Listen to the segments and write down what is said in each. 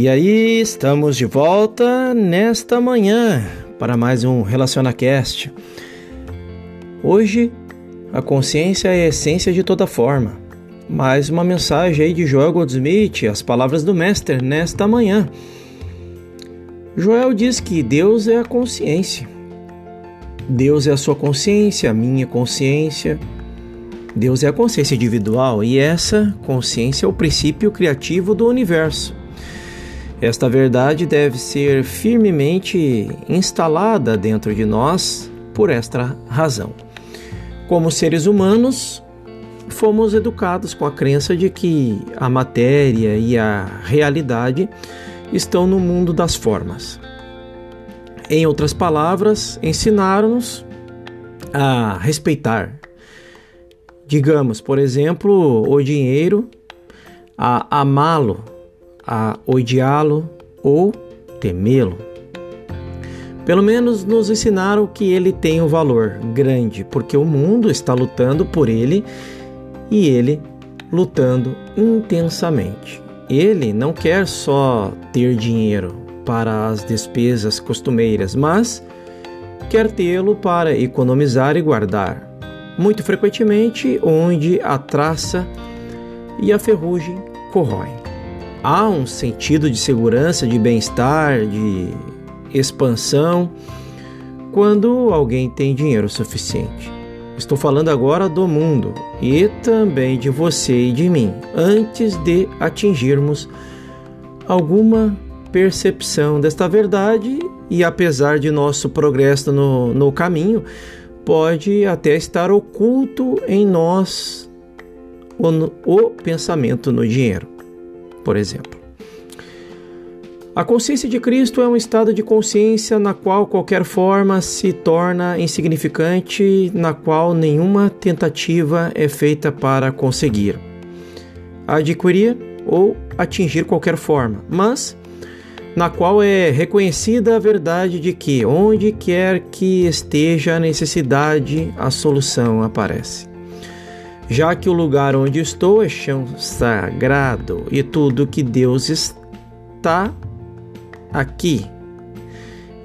E aí, estamos de volta nesta manhã para mais um RelacionaCast. Hoje, a consciência é a essência de toda forma. Mais uma mensagem aí de Joel Goldsmith, as palavras do Mestre nesta manhã. Joel diz que Deus é a consciência. Deus é a sua consciência, a minha consciência. Deus é a consciência individual e essa consciência é o princípio criativo do universo. Esta verdade deve ser firmemente instalada dentro de nós por esta razão. Como seres humanos, fomos educados com a crença de que a matéria e a realidade estão no mundo das formas. Em outras palavras, ensinaram-nos a respeitar. Digamos, por exemplo, o dinheiro, a amá-lo a odiá-lo ou temê-lo. Pelo menos nos ensinaram que ele tem um valor grande, porque o mundo está lutando por ele e ele lutando intensamente. Ele não quer só ter dinheiro para as despesas costumeiras, mas quer tê-lo para economizar e guardar. Muito frequentemente, onde a traça e a ferrugem corroem há um sentido de segurança, de bem-estar, de expansão quando alguém tem dinheiro suficiente. Estou falando agora do mundo e também de você e de mim, antes de atingirmos alguma percepção desta verdade e apesar de nosso progresso no, no caminho, pode até estar oculto em nós o, o pensamento no dinheiro por exemplo. A consciência de Cristo é um estado de consciência na qual qualquer forma se torna insignificante, na qual nenhuma tentativa é feita para conseguir, adquirir ou atingir qualquer forma, mas na qual é reconhecida a verdade de que onde quer que esteja a necessidade, a solução aparece já que o lugar onde estou é chão sagrado e tudo que Deus está aqui.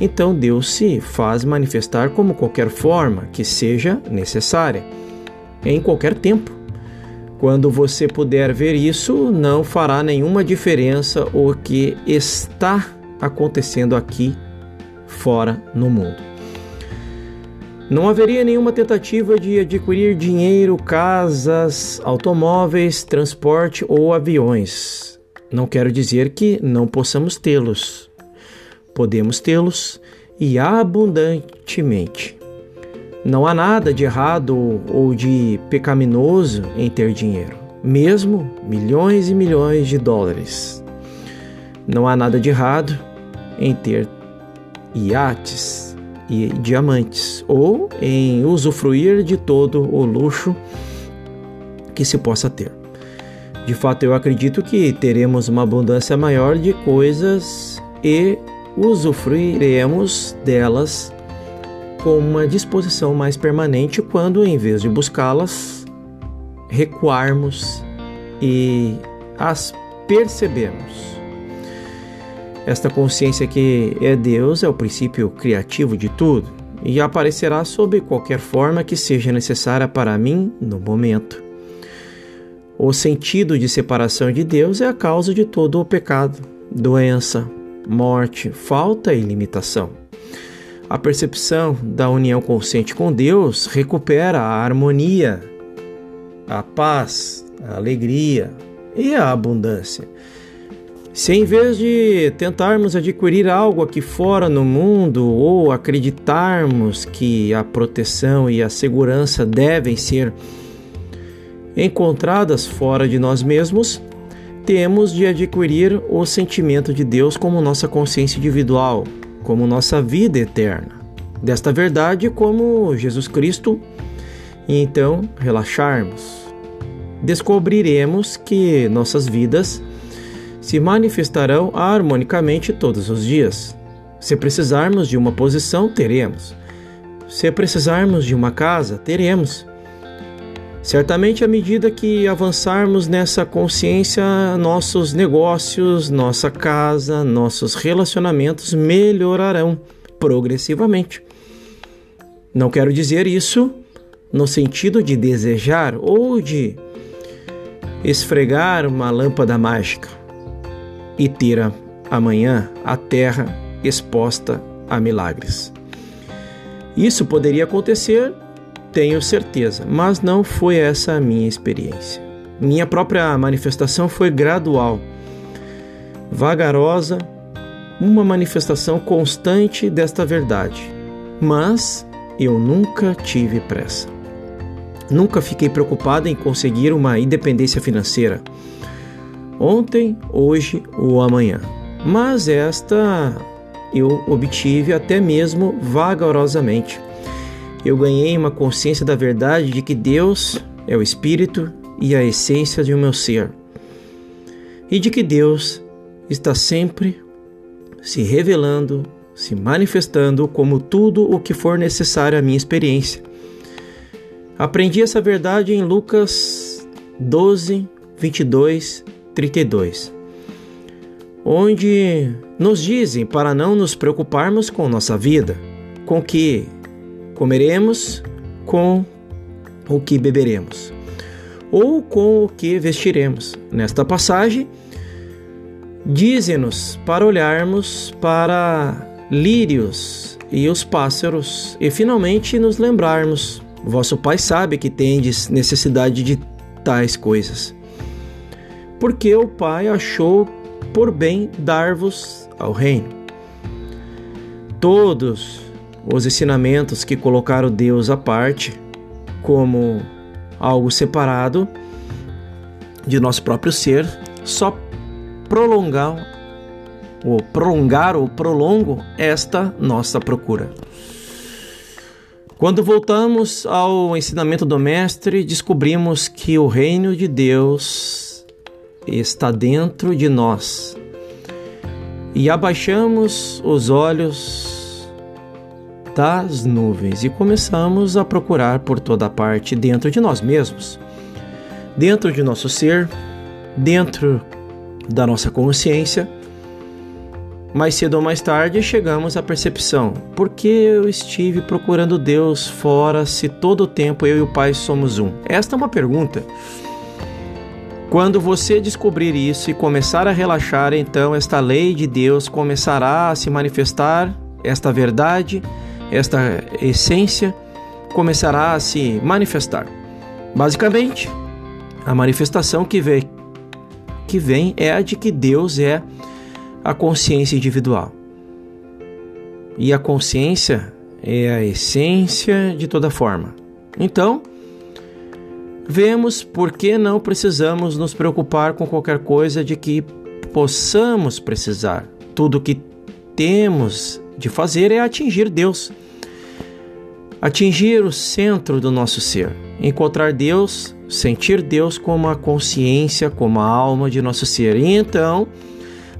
Então Deus se faz manifestar como qualquer forma que seja necessária, em qualquer tempo. Quando você puder ver isso, não fará nenhuma diferença o que está acontecendo aqui fora no mundo. Não haveria nenhuma tentativa de adquirir dinheiro, casas, automóveis, transporte ou aviões. Não quero dizer que não possamos tê-los. Podemos tê-los e abundantemente. Não há nada de errado ou de pecaminoso em ter dinheiro, mesmo milhões e milhões de dólares. Não há nada de errado em ter iates, e diamantes, ou em usufruir de todo o luxo que se possa ter. De fato, eu acredito que teremos uma abundância maior de coisas e usufruiremos delas com uma disposição mais permanente quando, em vez de buscá-las, recuarmos e as percebemos. Esta consciência que é Deus é o princípio criativo de tudo e aparecerá sob qualquer forma que seja necessária para mim no momento. O sentido de separação de Deus é a causa de todo o pecado, doença, morte, falta e limitação. A percepção da união consciente com Deus recupera a harmonia, a paz, a alegria e a abundância se em vez de tentarmos adquirir algo aqui fora no mundo ou acreditarmos que a proteção e a segurança devem ser encontradas fora de nós mesmos, temos de adquirir o sentimento de Deus como nossa consciência individual, como nossa vida eterna. Desta verdade, como Jesus Cristo, e então relaxarmos. Descobriremos que nossas vidas se manifestarão harmonicamente todos os dias. Se precisarmos de uma posição, teremos. Se precisarmos de uma casa, teremos. Certamente, à medida que avançarmos nessa consciência, nossos negócios, nossa casa, nossos relacionamentos melhorarão progressivamente. Não quero dizer isso no sentido de desejar ou de esfregar uma lâmpada mágica e ter amanhã a terra exposta a milagres. Isso poderia acontecer, tenho certeza, mas não foi essa a minha experiência. Minha própria manifestação foi gradual, vagarosa, uma manifestação constante desta verdade. Mas eu nunca tive pressa. Nunca fiquei preocupado em conseguir uma independência financeira. Ontem, hoje ou amanhã. Mas esta eu obtive até mesmo vagarosamente. Eu ganhei uma consciência da verdade de que Deus é o Espírito e a essência de meu ser. E de que Deus está sempre se revelando, se manifestando como tudo o que for necessário à minha experiência. Aprendi essa verdade em Lucas 12, 22, 32 onde nos dizem para não nos preocuparmos com nossa vida, com o que comeremos, com o que beberemos, ou com o que vestiremos. Nesta passagem, dizem-nos para olharmos para lírios e os pássaros e finalmente nos lembrarmos: vosso Pai sabe que tendes necessidade de tais coisas. Porque o Pai achou por bem dar-vos ao reino. Todos os ensinamentos que colocaram Deus à parte, como algo separado de nosso próprio ser, só prolongam ou prolongar ou prolongo esta nossa procura. Quando voltamos ao ensinamento do Mestre, descobrimos que o reino de Deus está dentro de nós. E abaixamos os olhos das nuvens e começamos a procurar por toda parte dentro de nós mesmos, dentro de nosso ser, dentro da nossa consciência. Mais cedo ou mais tarde chegamos à percepção: por que eu estive procurando Deus fora se todo o tempo eu e o Pai somos um? Esta é uma pergunta quando você descobrir isso e começar a relaxar, então esta lei de Deus começará a se manifestar, esta verdade, esta essência começará a se manifestar. Basicamente, a manifestação que vem, que vem é a de que Deus é a consciência individual. E a consciência é a essência de toda forma. Então, vemos por que não precisamos nos preocupar com qualquer coisa de que possamos precisar. Tudo que temos de fazer é atingir Deus, atingir o centro do nosso ser, encontrar Deus, sentir Deus como a consciência, como a alma de nosso ser, e então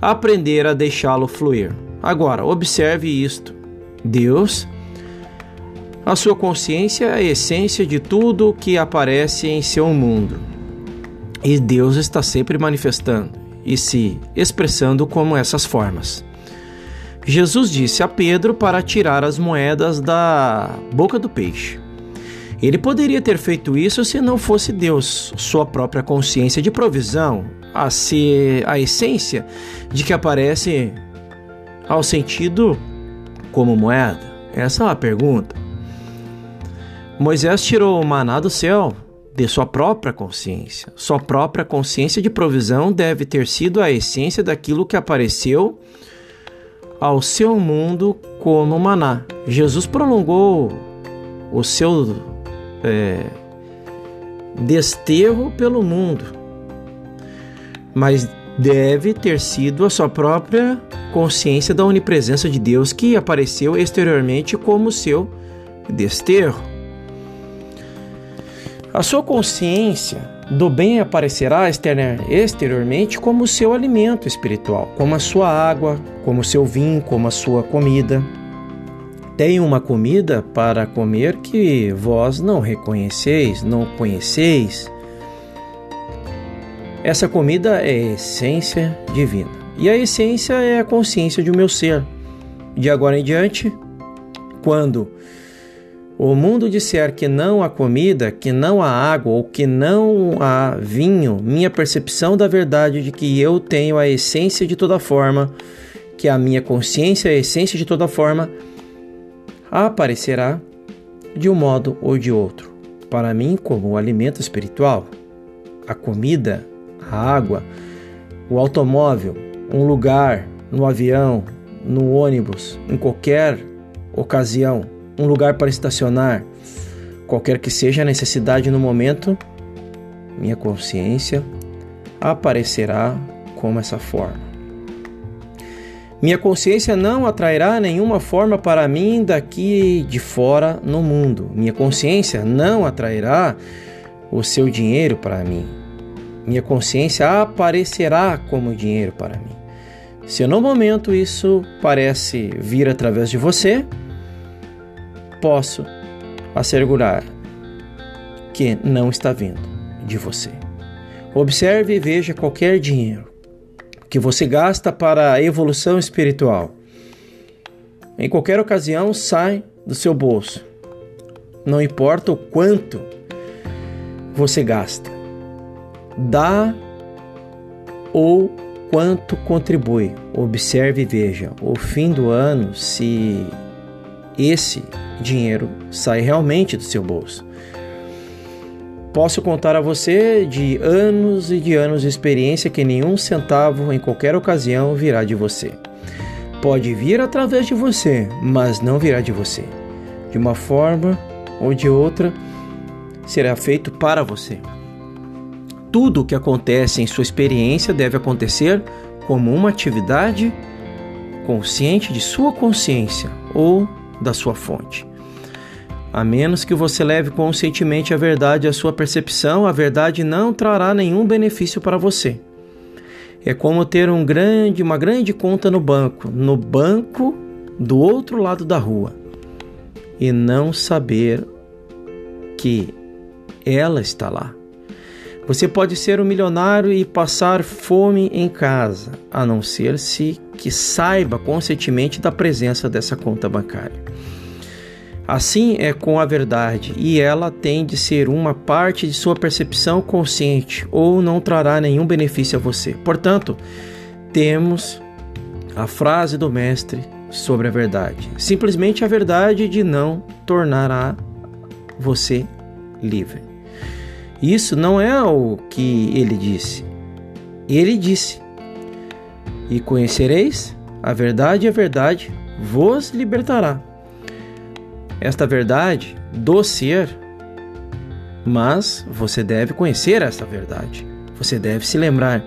aprender a deixá-lo fluir. Agora, observe isto: Deus a sua consciência é a essência de tudo que aparece em seu mundo. E Deus está sempre manifestando e se expressando como essas formas. Jesus disse a Pedro para tirar as moedas da boca do peixe. Ele poderia ter feito isso se não fosse Deus, sua própria consciência de provisão, a ser a essência de que aparece ao sentido como moeda. Essa é uma pergunta. Moisés tirou o maná do céu de sua própria consciência. Sua própria consciência de provisão deve ter sido a essência daquilo que apareceu ao seu mundo como maná. Jesus prolongou o seu é, desterro pelo mundo, mas deve ter sido a sua própria consciência da onipresença de Deus que apareceu exteriormente como seu desterro. A sua consciência do bem aparecerá exteriormente como o seu alimento espiritual, como a sua água, como o seu vinho, como a sua comida. Tenho uma comida para comer que vós não reconheceis, não conheceis. Essa comida é a essência divina. E a essência é a consciência de meu ser. De agora em diante, quando o mundo disser que não há comida, que não há água ou que não há vinho, minha percepção da verdade de que eu tenho a essência de toda forma, que a minha consciência é a essência de toda forma, aparecerá de um modo ou de outro. Para mim, como o alimento espiritual, a comida, a água, o automóvel, um lugar, no avião, no ônibus, em qualquer ocasião, um lugar para estacionar, qualquer que seja a necessidade no momento, minha consciência aparecerá como essa forma. Minha consciência não atrairá nenhuma forma para mim daqui de fora no mundo. Minha consciência não atrairá o seu dinheiro para mim. Minha consciência aparecerá como dinheiro para mim. Se no momento isso parece vir através de você, posso assegurar que não está vindo de você. Observe e veja qualquer dinheiro, que você gasta para a evolução espiritual. Em qualquer ocasião, sai do seu bolso. Não importa o quanto você gasta. Dá ou quanto contribui. Observe e veja o fim do ano se esse dinheiro sai realmente do seu bolso. Posso contar a você de anos e de anos de experiência que nenhum centavo em qualquer ocasião virá de você. Pode vir através de você, mas não virá de você. De uma forma ou de outra, será feito para você. Tudo o que acontece em sua experiência deve acontecer como uma atividade consciente de sua consciência ou da sua fonte. A menos que você leve conscientemente a verdade à sua percepção, a verdade não trará nenhum benefício para você. É como ter um grande, uma grande conta no banco, no banco do outro lado da rua, e não saber que ela está lá. Você pode ser um milionário e passar fome em casa, a não ser se que saiba conscientemente da presença dessa conta bancária. Assim é com a verdade, e ela tem de ser uma parte de sua percepção consciente ou não trará nenhum benefício a você. Portanto, temos a frase do Mestre sobre a verdade: simplesmente a verdade de não tornará você livre. Isso não é o que ele disse. Ele disse: E conhecereis a verdade, e a verdade vos libertará esta verdade do ser, mas você deve conhecer esta verdade. Você deve se lembrar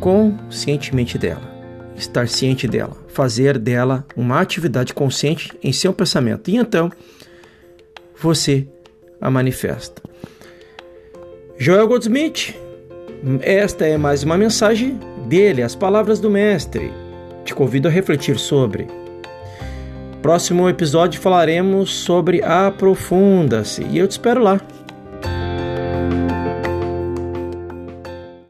conscientemente dela, estar ciente dela, fazer dela uma atividade consciente em seu pensamento. E então você a manifesta. Joel Goldsmith, esta é mais uma mensagem dele, as palavras do Mestre. Te convido a refletir sobre Próximo episódio falaremos sobre Aprofunda-se e eu te espero lá.